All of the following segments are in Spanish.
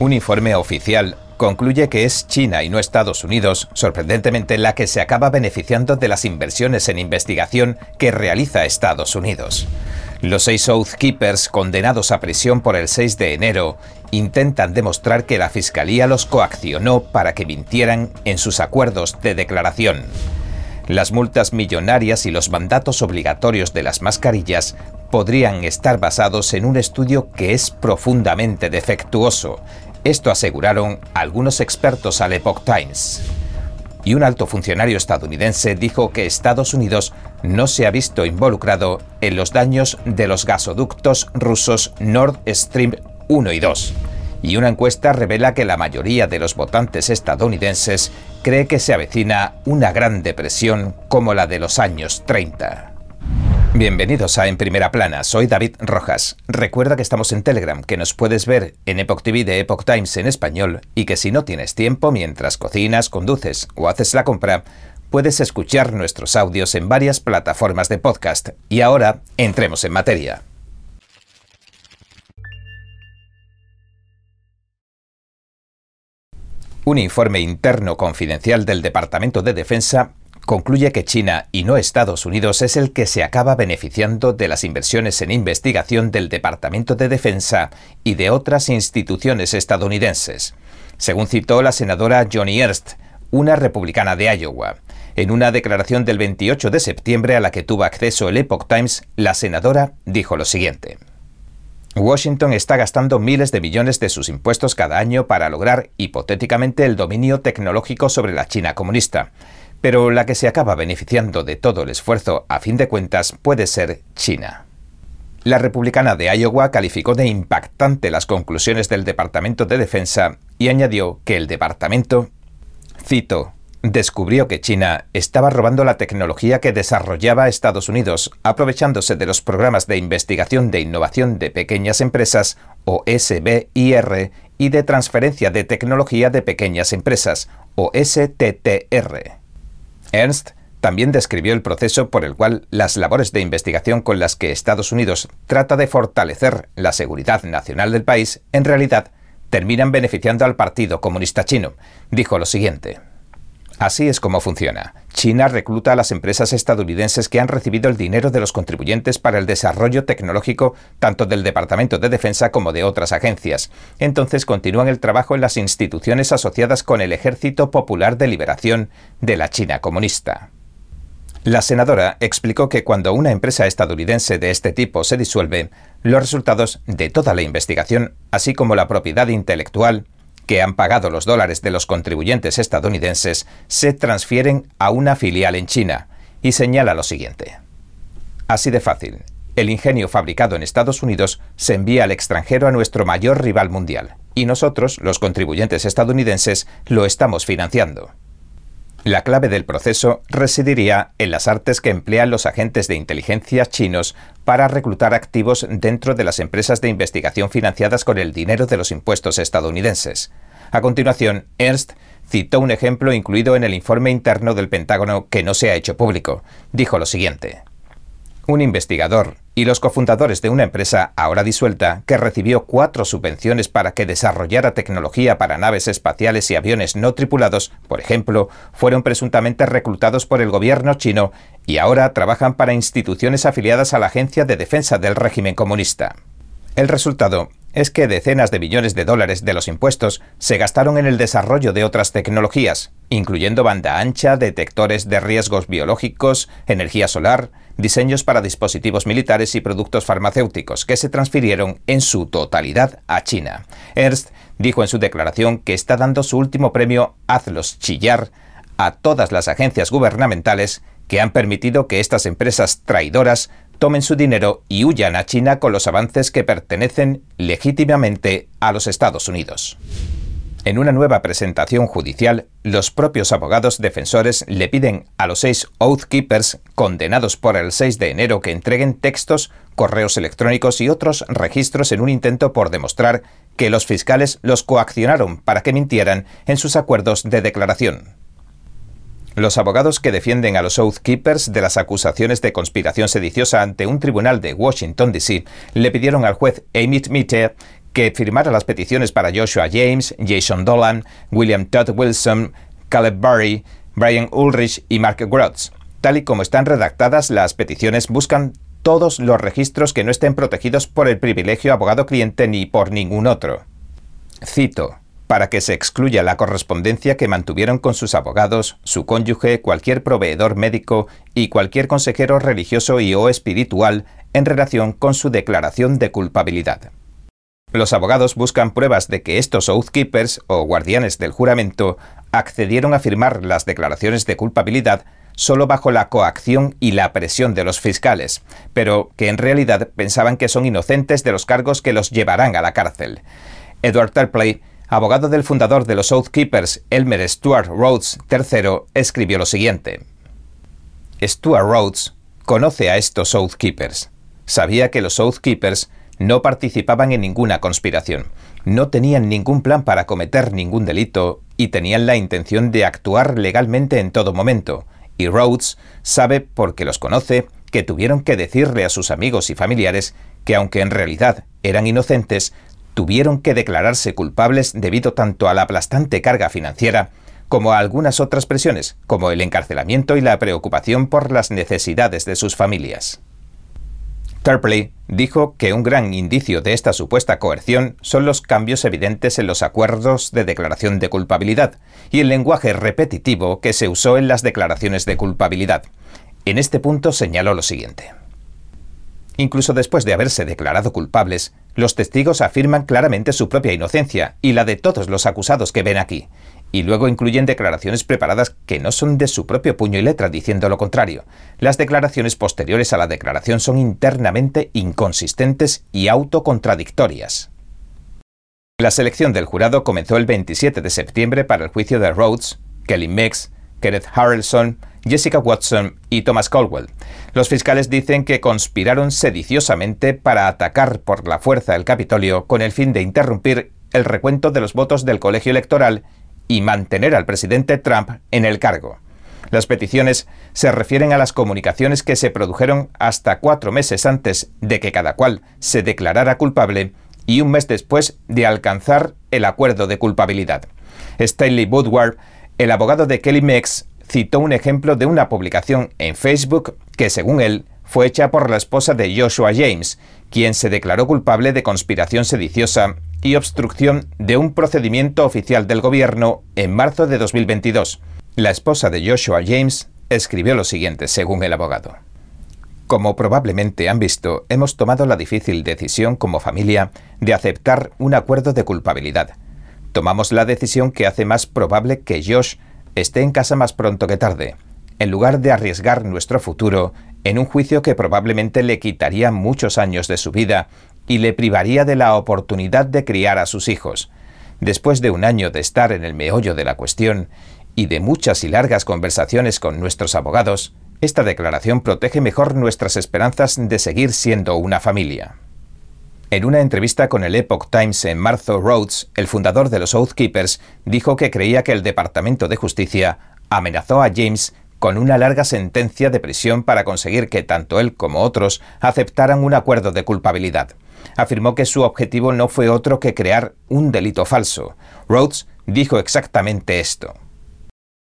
Un informe oficial concluye que es China y no Estados Unidos, sorprendentemente, la que se acaba beneficiando de las inversiones en investigación que realiza Estados Unidos. Los seis Oathkeepers condenados a prisión por el 6 de enero intentan demostrar que la Fiscalía los coaccionó para que mintieran en sus acuerdos de declaración. Las multas millonarias y los mandatos obligatorios de las mascarillas podrían estar basados en un estudio que es profundamente defectuoso, esto aseguraron algunos expertos al Epoch Times. Y un alto funcionario estadounidense dijo que Estados Unidos no se ha visto involucrado en los daños de los gasoductos rusos Nord Stream 1 y 2. Y una encuesta revela que la mayoría de los votantes estadounidenses cree que se avecina una gran depresión como la de los años 30. Bienvenidos a En Primera Plana, soy David Rojas. Recuerda que estamos en Telegram, que nos puedes ver en Epoch TV de Epoch Times en español y que si no tienes tiempo mientras cocinas, conduces o haces la compra, puedes escuchar nuestros audios en varias plataformas de podcast. Y ahora, entremos en materia. Un informe interno confidencial del Departamento de Defensa concluye que China y no Estados Unidos es el que se acaba beneficiando de las inversiones en investigación del Departamento de Defensa y de otras instituciones estadounidenses, según citó la senadora Johnny Ernst, una republicana de Iowa. En una declaración del 28 de septiembre a la que tuvo acceso el Epoch Times, la senadora dijo lo siguiente. Washington está gastando miles de millones de sus impuestos cada año para lograr hipotéticamente el dominio tecnológico sobre la China comunista pero la que se acaba beneficiando de todo el esfuerzo a fin de cuentas puede ser China. La republicana de Iowa calificó de impactante las conclusiones del Departamento de Defensa y añadió que el departamento, cito, descubrió que China estaba robando la tecnología que desarrollaba Estados Unidos, aprovechándose de los programas de investigación de innovación de pequeñas empresas, o SBIR, y de transferencia de tecnología de pequeñas empresas, o STTR. Ernst también describió el proceso por el cual las labores de investigación con las que Estados Unidos trata de fortalecer la seguridad nacional del país, en realidad, terminan beneficiando al Partido Comunista Chino. Dijo lo siguiente. Así es como funciona. China recluta a las empresas estadounidenses que han recibido el dinero de los contribuyentes para el desarrollo tecnológico tanto del Departamento de Defensa como de otras agencias. Entonces continúan el trabajo en las instituciones asociadas con el Ejército Popular de Liberación de la China comunista. La senadora explicó que cuando una empresa estadounidense de este tipo se disuelve, los resultados de toda la investigación, así como la propiedad intelectual, que han pagado los dólares de los contribuyentes estadounidenses se transfieren a una filial en China y señala lo siguiente. Así de fácil, el ingenio fabricado en Estados Unidos se envía al extranjero a nuestro mayor rival mundial y nosotros, los contribuyentes estadounidenses, lo estamos financiando. La clave del proceso residiría en las artes que emplean los agentes de inteligencia chinos para reclutar activos dentro de las empresas de investigación financiadas con el dinero de los impuestos estadounidenses. A continuación, Ernst citó un ejemplo incluido en el informe interno del Pentágono que no se ha hecho público. Dijo lo siguiente un investigador y los cofundadores de una empresa ahora disuelta que recibió cuatro subvenciones para que desarrollara tecnología para naves espaciales y aviones no tripulados, por ejemplo, fueron presuntamente reclutados por el gobierno chino y ahora trabajan para instituciones afiliadas a la Agencia de Defensa del régimen comunista. El resultado es que decenas de millones de dólares de los impuestos se gastaron en el desarrollo de otras tecnologías, incluyendo banda ancha, detectores de riesgos biológicos, energía solar, diseños para dispositivos militares y productos farmacéuticos que se transfirieron en su totalidad a China. Ernst dijo en su declaración que está dando su último premio Hazlos chillar a todas las agencias gubernamentales que han permitido que estas empresas traidoras tomen su dinero y huyan a China con los avances que pertenecen legítimamente a los Estados Unidos. En una nueva presentación judicial, los propios abogados defensores le piden a los seis Oath Keepers condenados por el 6 de enero que entreguen textos, correos electrónicos y otros registros en un intento por demostrar que los fiscales los coaccionaron para que mintieran en sus acuerdos de declaración. Los abogados que defienden a los Oath Keepers de las acusaciones de conspiración sediciosa ante un tribunal de Washington, D.C., le pidieron al juez Amit Mitter que firmara las peticiones para Joshua James, Jason Dolan, William Todd Wilson, Caleb Barry, Brian Ulrich y Mark Grotz. Tal y como están redactadas, las peticiones buscan todos los registros que no estén protegidos por el privilegio abogado-cliente ni por ningún otro. Cito, para que se excluya la correspondencia que mantuvieron con sus abogados, su cónyuge, cualquier proveedor médico y cualquier consejero religioso y o espiritual en relación con su declaración de culpabilidad. Los abogados buscan pruebas de que estos oathkeepers o guardianes del juramento accedieron a firmar las declaraciones de culpabilidad solo bajo la coacción y la presión de los fiscales, pero que en realidad pensaban que son inocentes de los cargos que los llevarán a la cárcel. Edward Terpley, abogado del fundador de los Oathkeepers, Elmer Stuart Rhodes III, escribió lo siguiente. Stuart Rhodes conoce a estos Oathkeepers. Sabía que los Oathkeepers no participaban en ninguna conspiración, no tenían ningún plan para cometer ningún delito y tenían la intención de actuar legalmente en todo momento. Y Rhodes sabe, porque los conoce, que tuvieron que decirle a sus amigos y familiares que aunque en realidad eran inocentes, tuvieron que declararse culpables debido tanto a la aplastante carga financiera como a algunas otras presiones, como el encarcelamiento y la preocupación por las necesidades de sus familias. Tarpley dijo que un gran indicio de esta supuesta coerción son los cambios evidentes en los acuerdos de declaración de culpabilidad y el lenguaje repetitivo que se usó en las declaraciones de culpabilidad. En este punto señaló lo siguiente. Incluso después de haberse declarado culpables, los testigos afirman claramente su propia inocencia y la de todos los acusados que ven aquí, y luego incluyen declaraciones preparadas que no son de su propio puño y letra diciendo lo contrario. Las declaraciones posteriores a la declaración son internamente inconsistentes y autocontradictorias. La selección del jurado comenzó el 27 de septiembre para el juicio de Rhodes, Kelly Mex, Kenneth Harrelson, Jessica Watson y Thomas Caldwell. Los fiscales dicen que conspiraron sediciosamente para atacar por la fuerza el Capitolio con el fin de interrumpir el recuento de los votos del colegio electoral y mantener al presidente Trump en el cargo. Las peticiones se refieren a las comunicaciones que se produjeron hasta cuatro meses antes de que cada cual se declarara culpable y un mes después de alcanzar el acuerdo de culpabilidad. Stanley Woodward, el abogado de Kelly Mex, citó un ejemplo de una publicación en Facebook que, según él, fue hecha por la esposa de Joshua James, quien se declaró culpable de conspiración sediciosa y obstrucción de un procedimiento oficial del gobierno en marzo de 2022. La esposa de Joshua James escribió lo siguiente, según el abogado. Como probablemente han visto, hemos tomado la difícil decisión como familia de aceptar un acuerdo de culpabilidad. Tomamos la decisión que hace más probable que Josh esté en casa más pronto que tarde, en lugar de arriesgar nuestro futuro en un juicio que probablemente le quitaría muchos años de su vida y le privaría de la oportunidad de criar a sus hijos. Después de un año de estar en el meollo de la cuestión y de muchas y largas conversaciones con nuestros abogados, esta declaración protege mejor nuestras esperanzas de seguir siendo una familia. En una entrevista con el Epoch Times en marzo, Rhodes, el fundador de los Oathkeepers, dijo que creía que el Departamento de Justicia amenazó a James con una larga sentencia de prisión para conseguir que tanto él como otros aceptaran un acuerdo de culpabilidad afirmó que su objetivo no fue otro que crear un delito falso. Rhodes dijo exactamente esto.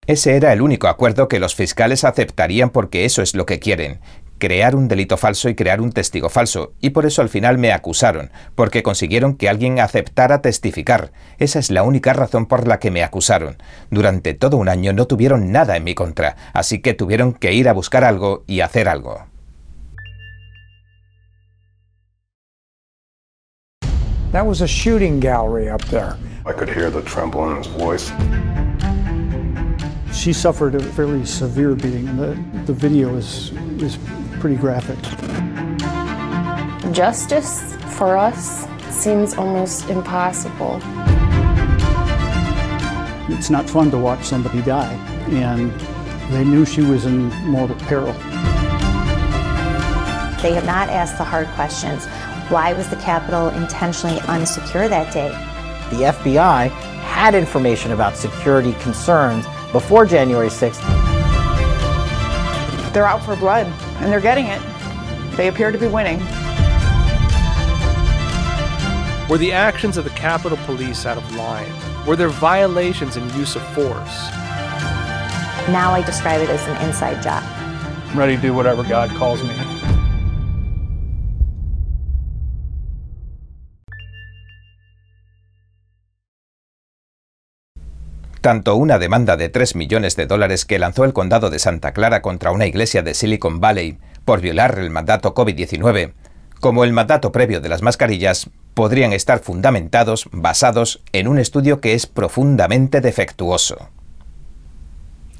Ese era el único acuerdo que los fiscales aceptarían porque eso es lo que quieren, crear un delito falso y crear un testigo falso, y por eso al final me acusaron, porque consiguieron que alguien aceptara testificar. Esa es la única razón por la que me acusaron. Durante todo un año no tuvieron nada en mi contra, así que tuvieron que ir a buscar algo y hacer algo. That was a shooting gallery up there. I could hear the tremble in his voice. She suffered a fairly severe beating, and the, the video is, is pretty graphic. Justice for us seems almost impossible. It's not fun to watch somebody die, and they knew she was in mortal peril. They have not asked the hard questions. Why was the Capitol intentionally unsecure that day? The FBI had information about security concerns before January 6th. They're out for blood, and they're getting it. They appear to be winning. Were the actions of the Capitol Police out of line? Were there violations in use of force? Now I describe it as an inside job. I'm ready to do whatever God calls me. Tanto una demanda de 3 millones de dólares que lanzó el condado de Santa Clara contra una iglesia de Silicon Valley por violar el mandato COVID-19, como el mandato previo de las mascarillas, podrían estar fundamentados basados en un estudio que es profundamente defectuoso.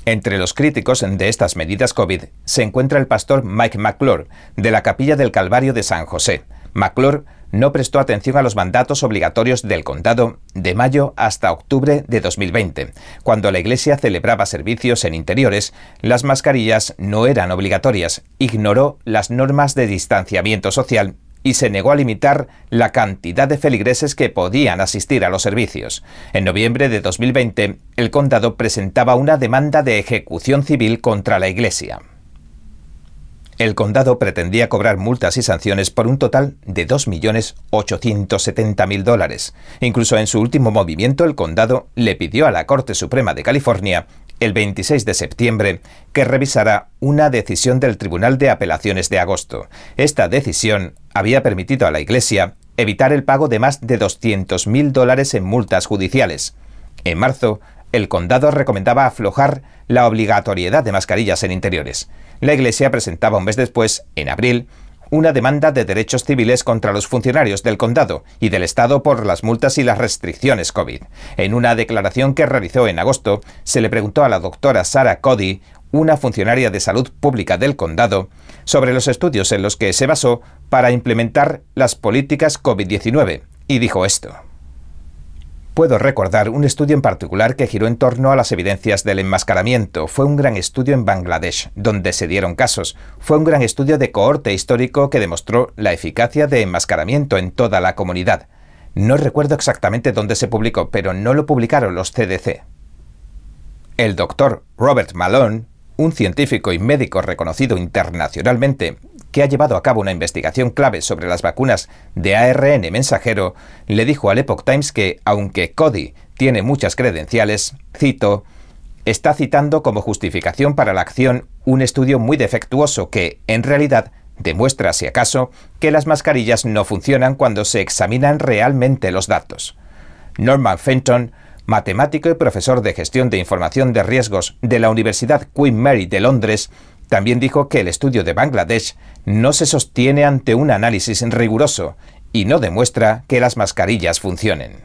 Entre los críticos de estas medidas COVID se encuentra el pastor Mike McClure, de la Capilla del Calvario de San José. McClure no prestó atención a los mandatos obligatorios del condado de mayo hasta octubre de 2020. Cuando la iglesia celebraba servicios en interiores, las mascarillas no eran obligatorias, ignoró las normas de distanciamiento social y se negó a limitar la cantidad de feligreses que podían asistir a los servicios. En noviembre de 2020, el condado presentaba una demanda de ejecución civil contra la iglesia. El condado pretendía cobrar multas y sanciones por un total de 2.870.000 dólares. Incluso en su último movimiento, el condado le pidió a la Corte Suprema de California el 26 de septiembre que revisara una decisión del Tribunal de Apelaciones de agosto. Esta decisión había permitido a la Iglesia evitar el pago de más de 200.000 dólares en multas judiciales. En marzo, el condado recomendaba aflojar la obligatoriedad de mascarillas en interiores. La Iglesia presentaba un mes después, en abril, una demanda de derechos civiles contra los funcionarios del condado y del Estado por las multas y las restricciones COVID. En una declaración que realizó en agosto, se le preguntó a la doctora Sarah Cody, una funcionaria de salud pública del condado, sobre los estudios en los que se basó para implementar las políticas COVID-19, y dijo esto. Puedo recordar un estudio en particular que giró en torno a las evidencias del enmascaramiento. Fue un gran estudio en Bangladesh, donde se dieron casos. Fue un gran estudio de cohorte histórico que demostró la eficacia de enmascaramiento en toda la comunidad. No recuerdo exactamente dónde se publicó, pero no lo publicaron los CDC. El doctor Robert Malone, un científico y médico reconocido internacionalmente que ha llevado a cabo una investigación clave sobre las vacunas de ARN mensajero, le dijo al Epoch Times que, aunque Cody tiene muchas credenciales, cito, está citando como justificación para la acción un estudio muy defectuoso que, en realidad, demuestra, si acaso, que las mascarillas no funcionan cuando se examinan realmente los datos. Norman Fenton, matemático y profesor de gestión de información de riesgos de la Universidad Queen Mary de Londres, también dijo que el estudio de Bangladesh no se sostiene ante un análisis riguroso y no demuestra que las mascarillas funcionen.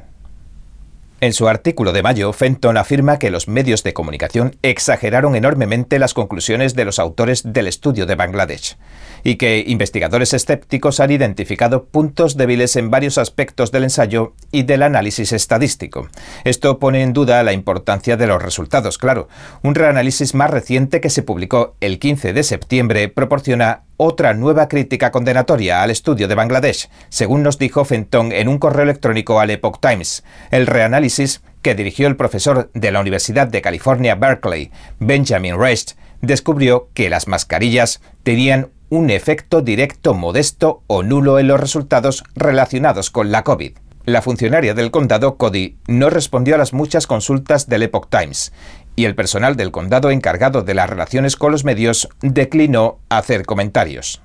En su artículo de mayo, Fenton afirma que los medios de comunicación exageraron enormemente las conclusiones de los autores del estudio de Bangladesh y que investigadores escépticos han identificado puntos débiles en varios aspectos del ensayo y del análisis estadístico. Esto pone en duda la importancia de los resultados, claro. Un reanálisis más reciente que se publicó el 15 de septiembre proporciona otra nueva crítica condenatoria al estudio de Bangladesh, según nos dijo Fenton en un correo electrónico al Epoch Times. El reanálisis que dirigió el profesor de la Universidad de California, Berkeley, Benjamin Rest, descubrió que las mascarillas tenían un efecto directo modesto o nulo en los resultados relacionados con la COVID. La funcionaria del condado, Cody, no respondió a las muchas consultas del Epoch Times y el personal del condado encargado de las relaciones con los medios declinó hacer comentarios.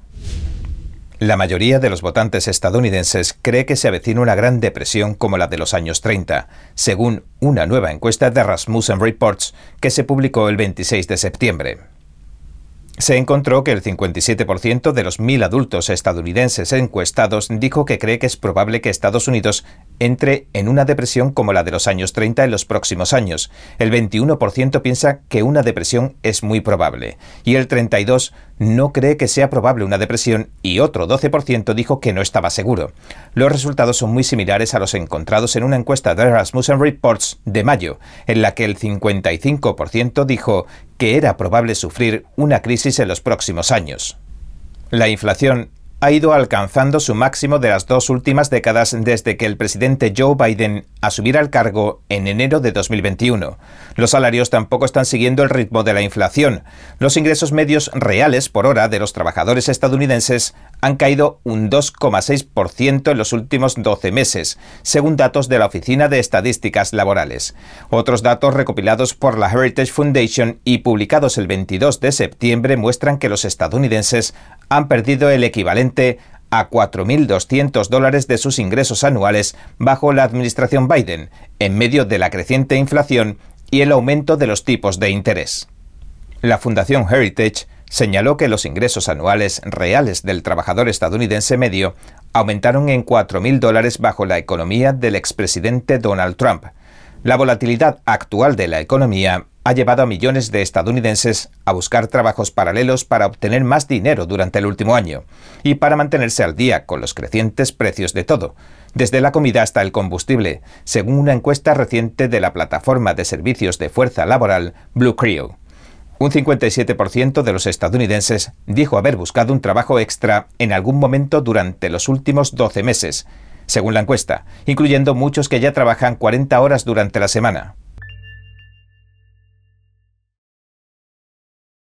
La mayoría de los votantes estadounidenses cree que se avecina una gran depresión como la de los años 30, según una nueva encuesta de Rasmussen Reports que se publicó el 26 de septiembre se encontró que el 57% de los mil adultos estadounidenses encuestados dijo que cree que es probable que Estados Unidos entre en una depresión como la de los años 30 en los próximos años. El 21% piensa que una depresión es muy probable y el 32% no cree que sea probable una depresión y otro 12% dijo que no estaba seguro. Los resultados son muy similares a los encontrados en una encuesta de Rasmussen Reports de mayo, en la que el 55% dijo que era probable sufrir una crisis en los próximos años. La inflación ha ido alcanzando su máximo de las dos últimas décadas desde que el presidente Joe Biden asumiera el cargo en enero de 2021. Los salarios tampoco están siguiendo el ritmo de la inflación. Los ingresos medios reales por hora de los trabajadores estadounidenses han caído un 2,6% en los últimos 12 meses, según datos de la Oficina de Estadísticas Laborales. Otros datos recopilados por la Heritage Foundation y publicados el 22 de septiembre muestran que los estadounidenses han perdido el equivalente a 4.200 dólares de sus ingresos anuales bajo la administración Biden, en medio de la creciente inflación y el aumento de los tipos de interés. La Fundación Heritage señaló que los ingresos anuales reales del trabajador estadounidense medio aumentaron en 4.000 dólares bajo la economía del expresidente Donald Trump. La volatilidad actual de la economía ha llevado a millones de estadounidenses a buscar trabajos paralelos para obtener más dinero durante el último año y para mantenerse al día con los crecientes precios de todo, desde la comida hasta el combustible, según una encuesta reciente de la plataforma de servicios de fuerza laboral Blue Creo. Un 57% de los estadounidenses dijo haber buscado un trabajo extra en algún momento durante los últimos 12 meses, según la encuesta, incluyendo muchos que ya trabajan 40 horas durante la semana.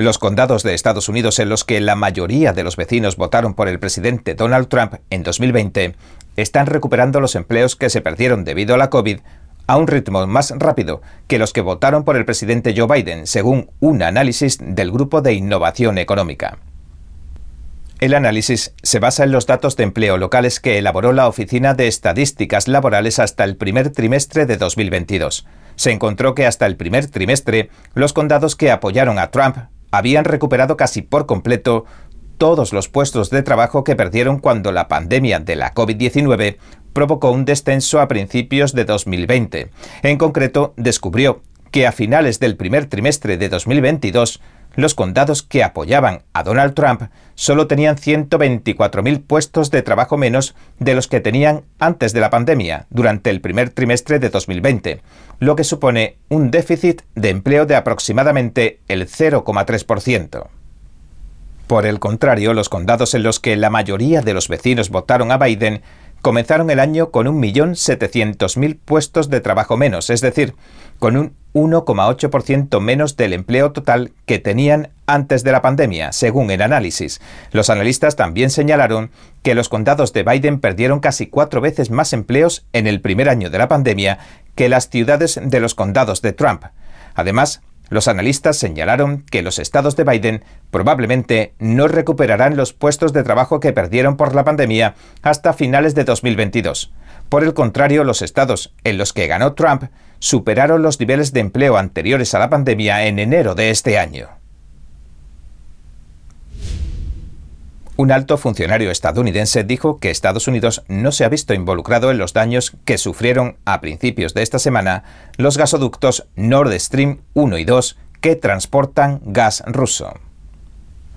Los condados de Estados Unidos en los que la mayoría de los vecinos votaron por el presidente Donald Trump en 2020 están recuperando los empleos que se perdieron debido a la COVID a un ritmo más rápido que los que votaron por el presidente Joe Biden, según un análisis del Grupo de Innovación Económica. El análisis se basa en los datos de empleo locales que elaboró la Oficina de Estadísticas Laborales hasta el primer trimestre de 2022. Se encontró que hasta el primer trimestre los condados que apoyaron a Trump habían recuperado casi por completo todos los puestos de trabajo que perdieron cuando la pandemia de la COVID-19 provocó un descenso a principios de 2020. En concreto, descubrió que a finales del primer trimestre de 2022, los condados que apoyaban a Donald Trump solo tenían 124.000 puestos de trabajo menos de los que tenían antes de la pandemia, durante el primer trimestre de 2020, lo que supone un déficit de empleo de aproximadamente el 0,3%. Por el contrario, los condados en los que la mayoría de los vecinos votaron a Biden comenzaron el año con 1.700.000 puestos de trabajo menos, es decir, con un 1,8% menos del empleo total que tenían antes de la pandemia, según el análisis. Los analistas también señalaron que los condados de Biden perdieron casi cuatro veces más empleos en el primer año de la pandemia que las ciudades de los condados de Trump. Además, los analistas señalaron que los estados de Biden probablemente no recuperarán los puestos de trabajo que perdieron por la pandemia hasta finales de 2022. Por el contrario, los estados en los que ganó Trump superaron los niveles de empleo anteriores a la pandemia en enero de este año. Un alto funcionario estadounidense dijo que Estados Unidos no se ha visto involucrado en los daños que sufrieron a principios de esta semana los gasoductos Nord Stream 1 y 2 que transportan gas ruso.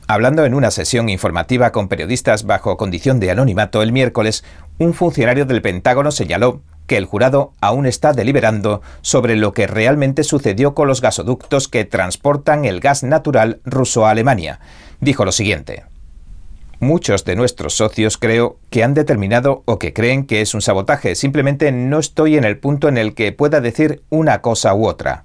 Hablando en una sesión informativa con periodistas bajo condición de anonimato el miércoles, un funcionario del Pentágono señaló que el jurado aún está deliberando sobre lo que realmente sucedió con los gasoductos que transportan el gas natural ruso a Alemania. Dijo lo siguiente. Muchos de nuestros socios creo que han determinado o que creen que es un sabotaje. Simplemente no estoy en el punto en el que pueda decir una cosa u otra.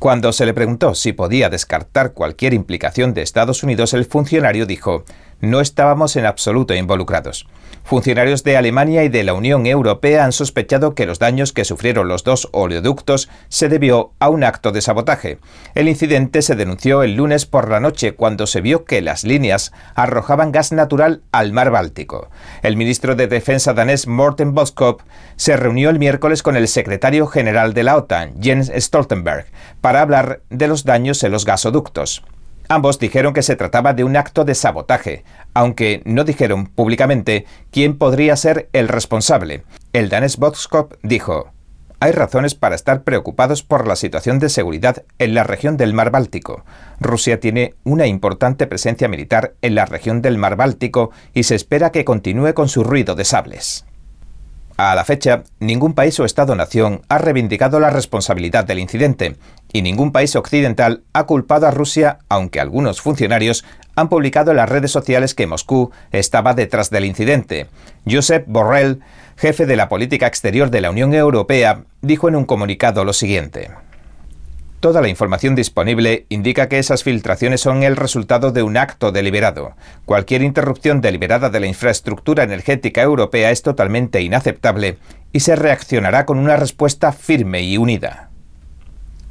Cuando se le preguntó si podía descartar cualquier implicación de Estados Unidos, el funcionario dijo, No estábamos en absoluto involucrados. Funcionarios de Alemania y de la Unión Europea han sospechado que los daños que sufrieron los dos oleoductos se debió a un acto de sabotaje. El incidente se denunció el lunes por la noche cuando se vio que las líneas arrojaban gas natural al mar Báltico. El ministro de Defensa danés Morten Boskop se reunió el miércoles con el secretario general de la OTAN, Jens Stoltenberg, para hablar de los daños en los gasoductos. Ambos dijeron que se trataba de un acto de sabotaje, aunque no dijeron públicamente quién podría ser el responsable. El danés Boskop dijo, hay razones para estar preocupados por la situación de seguridad en la región del Mar Báltico. Rusia tiene una importante presencia militar en la región del Mar Báltico y se espera que continúe con su ruido de sables. A la fecha, ningún país o Estado-nación ha reivindicado la responsabilidad del incidente y ningún país occidental ha culpado a Rusia, aunque algunos funcionarios han publicado en las redes sociales que Moscú estaba detrás del incidente. Josep Borrell, jefe de la política exterior de la Unión Europea, dijo en un comunicado lo siguiente. Toda la información disponible indica que esas filtraciones son el resultado de un acto deliberado. Cualquier interrupción deliberada de la infraestructura energética europea es totalmente inaceptable y se reaccionará con una respuesta firme y unida.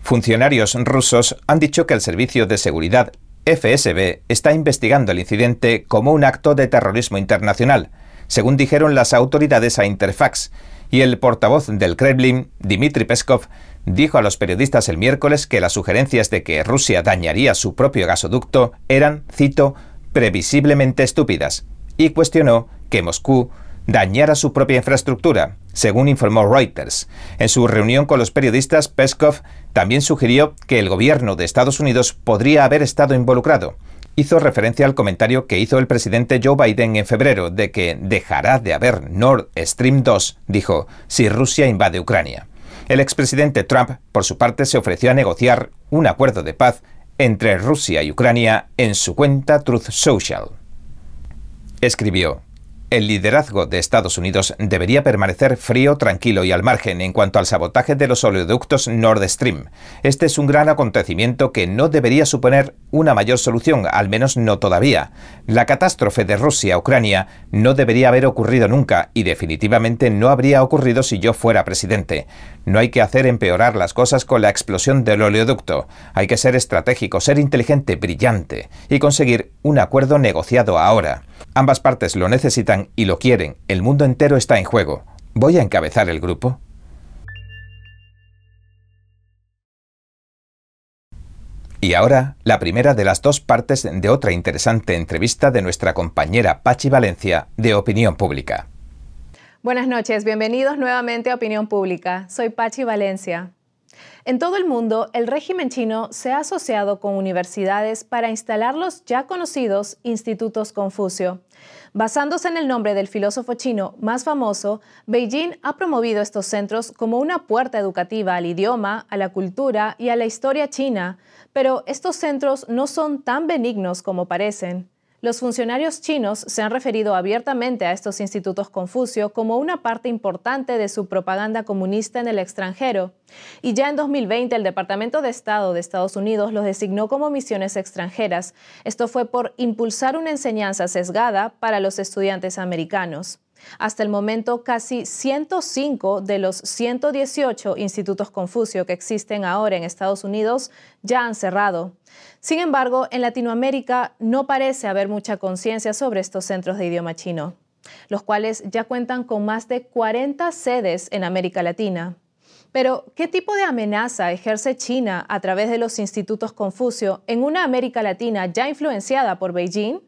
Funcionarios rusos han dicho que el Servicio de Seguridad FSB está investigando el incidente como un acto de terrorismo internacional, según dijeron las autoridades a Interfax, y el portavoz del Kremlin, Dmitry Peskov, dijo a los periodistas el miércoles que las sugerencias de que Rusia dañaría su propio gasoducto eran, cito, previsiblemente estúpidas, y cuestionó que Moscú dañara su propia infraestructura, según informó Reuters. En su reunión con los periodistas, Peskov también sugirió que el gobierno de Estados Unidos podría haber estado involucrado. Hizo referencia al comentario que hizo el presidente Joe Biden en febrero de que dejará de haber Nord Stream 2, dijo, si Rusia invade Ucrania. El expresidente Trump, por su parte, se ofreció a negociar un acuerdo de paz entre Rusia y Ucrania en su cuenta Truth Social. Escribió, el liderazgo de Estados Unidos debería permanecer frío, tranquilo y al margen en cuanto al sabotaje de los oleoductos Nord Stream. Este es un gran acontecimiento que no debería suponer una mayor solución, al menos no todavía. La catástrofe de Rusia-Ucrania no debería haber ocurrido nunca y definitivamente no habría ocurrido si yo fuera presidente. No hay que hacer empeorar las cosas con la explosión del oleoducto. Hay que ser estratégico, ser inteligente, brillante y conseguir un acuerdo negociado ahora. Ambas partes lo necesitan y lo quieren. El mundo entero está en juego. ¿Voy a encabezar el grupo? Y ahora, la primera de las dos partes de otra interesante entrevista de nuestra compañera Pachi Valencia de Opinión Pública. Buenas noches, bienvenidos nuevamente a Opinión Pública. Soy Pachi Valencia. En todo el mundo, el régimen chino se ha asociado con universidades para instalar los ya conocidos institutos Confucio. Basándose en el nombre del filósofo chino más famoso, Beijing ha promovido estos centros como una puerta educativa al idioma, a la cultura y a la historia china, pero estos centros no son tan benignos como parecen. Los funcionarios chinos se han referido abiertamente a estos institutos Confucio como una parte importante de su propaganda comunista en el extranjero. Y ya en 2020 el Departamento de Estado de Estados Unidos los designó como misiones extranjeras. Esto fue por impulsar una enseñanza sesgada para los estudiantes americanos. Hasta el momento, casi 105 de los 118 institutos Confucio que existen ahora en Estados Unidos ya han cerrado. Sin embargo, en Latinoamérica no parece haber mucha conciencia sobre estos centros de idioma chino, los cuales ya cuentan con más de 40 sedes en América Latina. Pero, ¿qué tipo de amenaza ejerce China a través de los institutos Confucio en una América Latina ya influenciada por Beijing?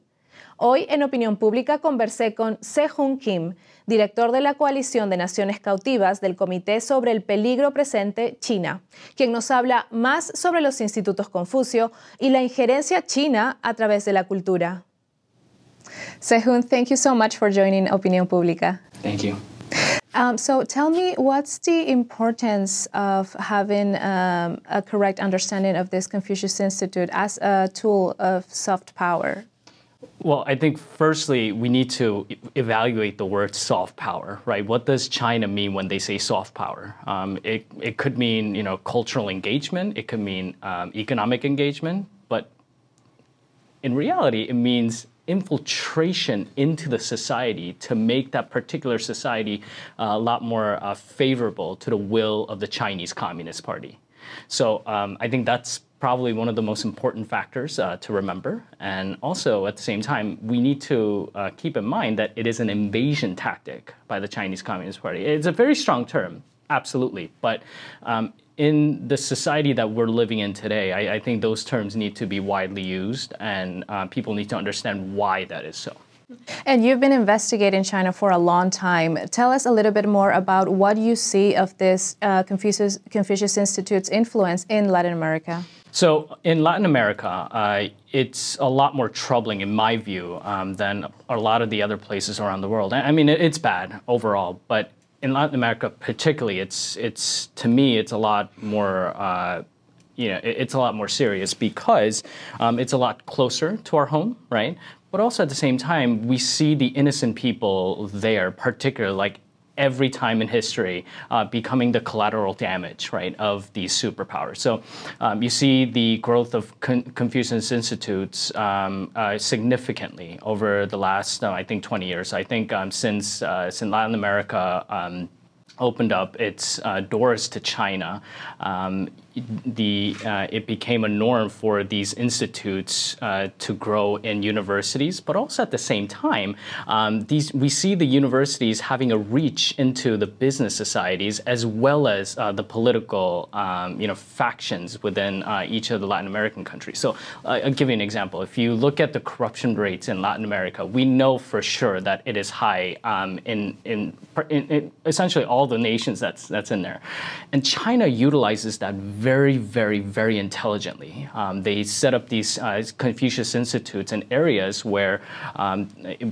Hoy en Opinión Pública conversé con Sehun Kim, director de la Coalición de Naciones Cautivas del Comité sobre el Peligro Presente China, quien nos habla más sobre los institutos Confucio y la injerencia china a través de la cultura. Sehun, thank you so much for joining Opinión Pública. Thank you. Um, so tell me, what's the importance of having um, a correct understanding of this Confucius Institute as a tool of soft power? Well, I think firstly, we need to evaluate the word soft power, right? What does China mean when they say soft power? Um, it, it could mean, you know, cultural engagement. It could mean um, economic engagement. But in reality, it means infiltration into the society to make that particular society uh, a lot more uh, favorable to the will of the Chinese Communist Party. So um, I think that's probably one of the most important factors uh, to remember. And also, at the same time, we need to uh, keep in mind that it is an invasion tactic by the Chinese Communist Party. It's a very strong term, absolutely. But um, in the society that we're living in today, I, I, think those terms need to be widely used, and uh, people need to understand why that is so. And you've been investigating China for a long time. Tell us a little bit more about what you see of this uh, Confucius, Confucius Institute's influence in Latin America. So in Latin America, uh, it's a lot more troubling, in my view, um, than a lot of the other places around the world. I mean, it's bad overall, but in Latin America, particularly, it's it's to me, it's a lot more. Uh, you know, it's a lot more serious because um, it's a lot closer to our home, right? But also at the same time, we see the innocent people there, particularly like every time in history uh, becoming the collateral damage, right, of these superpowers. So um, you see the growth of Con Confucius Institutes um, uh, significantly over the last, uh, I think, 20 years. I think um, since, uh, since Latin America um, opened up its uh, doors to China, um, the uh, it became a norm for these institutes uh, to grow in universities, but also at the same time, um, these we see the universities having a reach into the business societies as well as uh, the political um, you know factions within uh, each of the Latin American countries. So uh, I'll give you an example. If you look at the corruption rates in Latin America, we know for sure that it is high um, in, in, in, in essentially all the nations that's that's in there, and China utilizes that. Very very, very, intelligently. Um, they set up these uh, Confucius Institutes in areas where, um,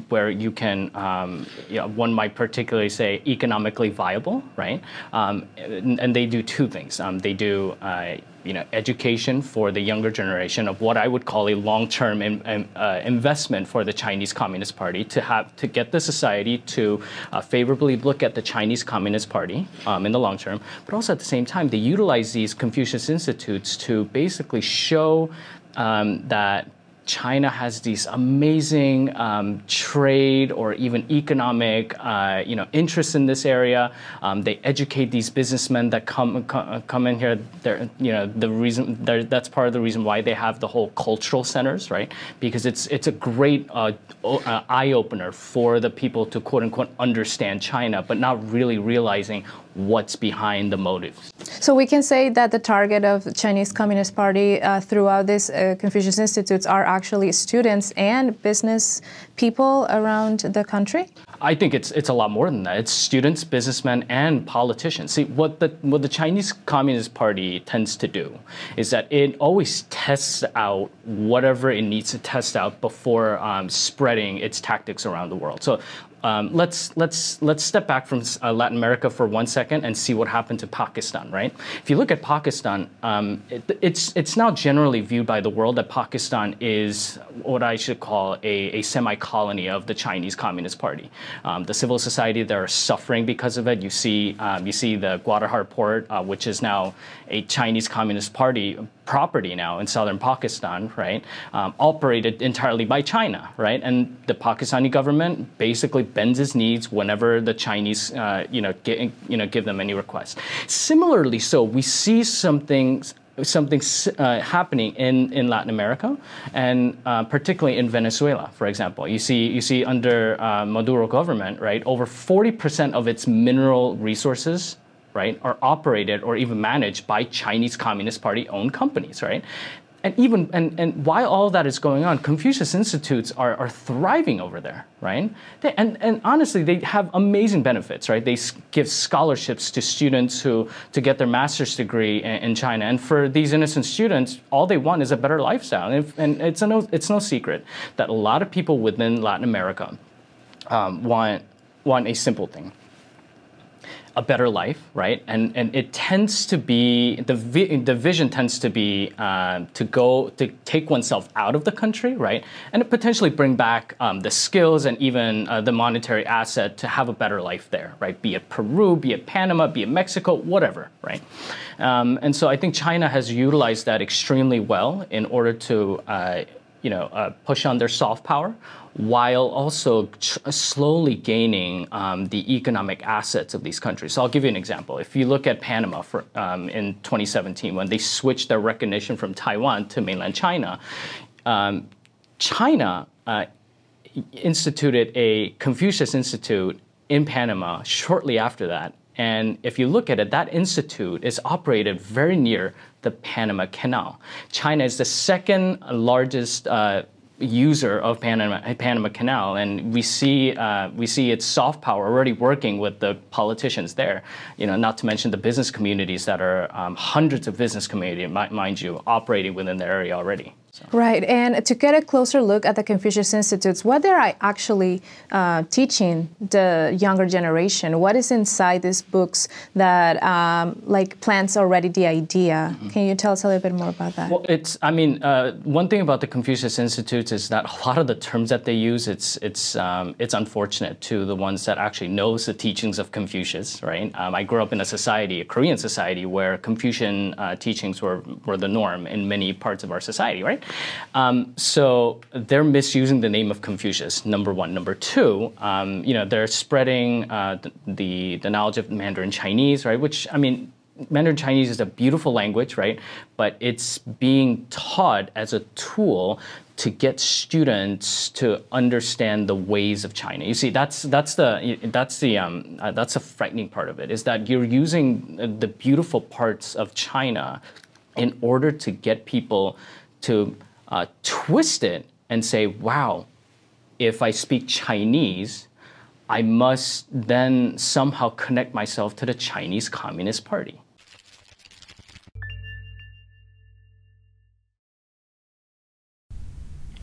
where you can, um, you know, one might particularly say economically viable, right? Um, and, and, they do two things. Um, they do uh, you know, education for the younger generation of what I would call a long-term in, uh, investment for the Chinese Communist Party to have to get the society to uh, favorably look at the Chinese Communist Party um, in the long term, but also at the same time they utilize these Confucius institutes to basically show um, that China has these amazing um, trade or even economic, uh, you know, interests in this area. Um, they educate these businessmen that come come in here. They're, you know, the reason that's part of the reason why they have the whole cultural centers, right? Because it's it's a great uh, uh, eye opener for the people to quote unquote understand China, but not really realizing what's behind the motives. So we can say that the target of the Chinese Communist Party uh, throughout these uh, Confucius Institutes are actually students and business people around the country? I think it's it's a lot more than that. It's students, businessmen, and politicians. See, what the what the Chinese Communist Party tends to do is that it always tests out whatever it needs to test out before um, spreading its tactics around the world. So um, let's let's let's step back from uh, Latin America for one second and see what happened to Pakistan. Right? If you look at Pakistan, um, it, it's it's now generally viewed by the world that Pakistan is what I should call a, a semi-colony of the Chinese Communist Party. Um, the civil society there are suffering because of it. You see um, you see the Guadalajara port, uh, which is now a Chinese Communist Party property now in southern Pakistan, right, um, operated entirely by China, right? And the Pakistani government basically bends its knees whenever the Chinese, uh, you know, get, you know, give them any requests. Similarly, so we see something something uh, happening in, in Latin America, and uh, particularly in Venezuela, for example. You see, you see under uh, Maduro government, right, over 40% of its mineral resources right, are operated or even managed by Chinese Communist Party owned companies, right? And even and, and while all that is going on, Confucius Institutes are, are thriving over there, right? They, and, and honestly, they have amazing benefits, right? They give scholarships to students who to get their master's degree in, in China. And for these innocent students, all they want is a better lifestyle. And, if, and it's, a no, it's no secret that a lot of people within Latin America um, want, want a simple thing a better life, right? And and it tends to be the vi- the vision tends to be uh, to go to take oneself out of the country, right? And potentially bring back um, the skills and even uh, the monetary asset to have a better life there, right? Be it Peru, be it Panama, be it Mexico, whatever, right? Um, and so I think China has utilized that extremely well in order to. Uh, you know, uh, push on their soft power while also slowly gaining um, the economic assets of these countries. So I'll give you an example. If you look at Panama for, um, in 2017, when they switched their recognition from Taiwan to mainland China, um, China uh, instituted a Confucius Institute in Panama shortly after that. And if you look at it, that institute is operated very near the Panama Canal. China is the second largest uh, user of Panama, Panama Canal, and we see uh, we see its soft power already working with the politicians there. You know, not to mention the business communities that are um, hundreds of business community, mind you, operating within the area already. So. Right, and to get a closer look at the Confucius Institutes, what they're actually uh, teaching the younger generation, what is inside these books that um, like plants already the idea? Mm-hmm. Can you tell us a little bit more about that? Well, it's, I mean, uh, one thing about the Confucius Institutes is that a lot of the terms that they use, it's, it's, um, it's unfortunate to the ones that actually knows the teachings of Confucius, right? Um, I grew up in a society, a Korean society, where Confucian uh, teachings were, were the norm in many parts of our society, right? Um, so they're misusing the name of Confucius. Number one. Number two, um, you know, they're spreading uh, the the knowledge of Mandarin Chinese, right? Which I mean, Mandarin Chinese is a beautiful language, right? But it's being taught as a tool to get students to understand the ways of China. You see, that's that's the that's the um, uh, that's a frightening part of it. Is that you're using the beautiful parts of China in order to get people to uh, twist it and say, wow, if I speak Chinese, I must then somehow connect myself to the Chinese Communist Party.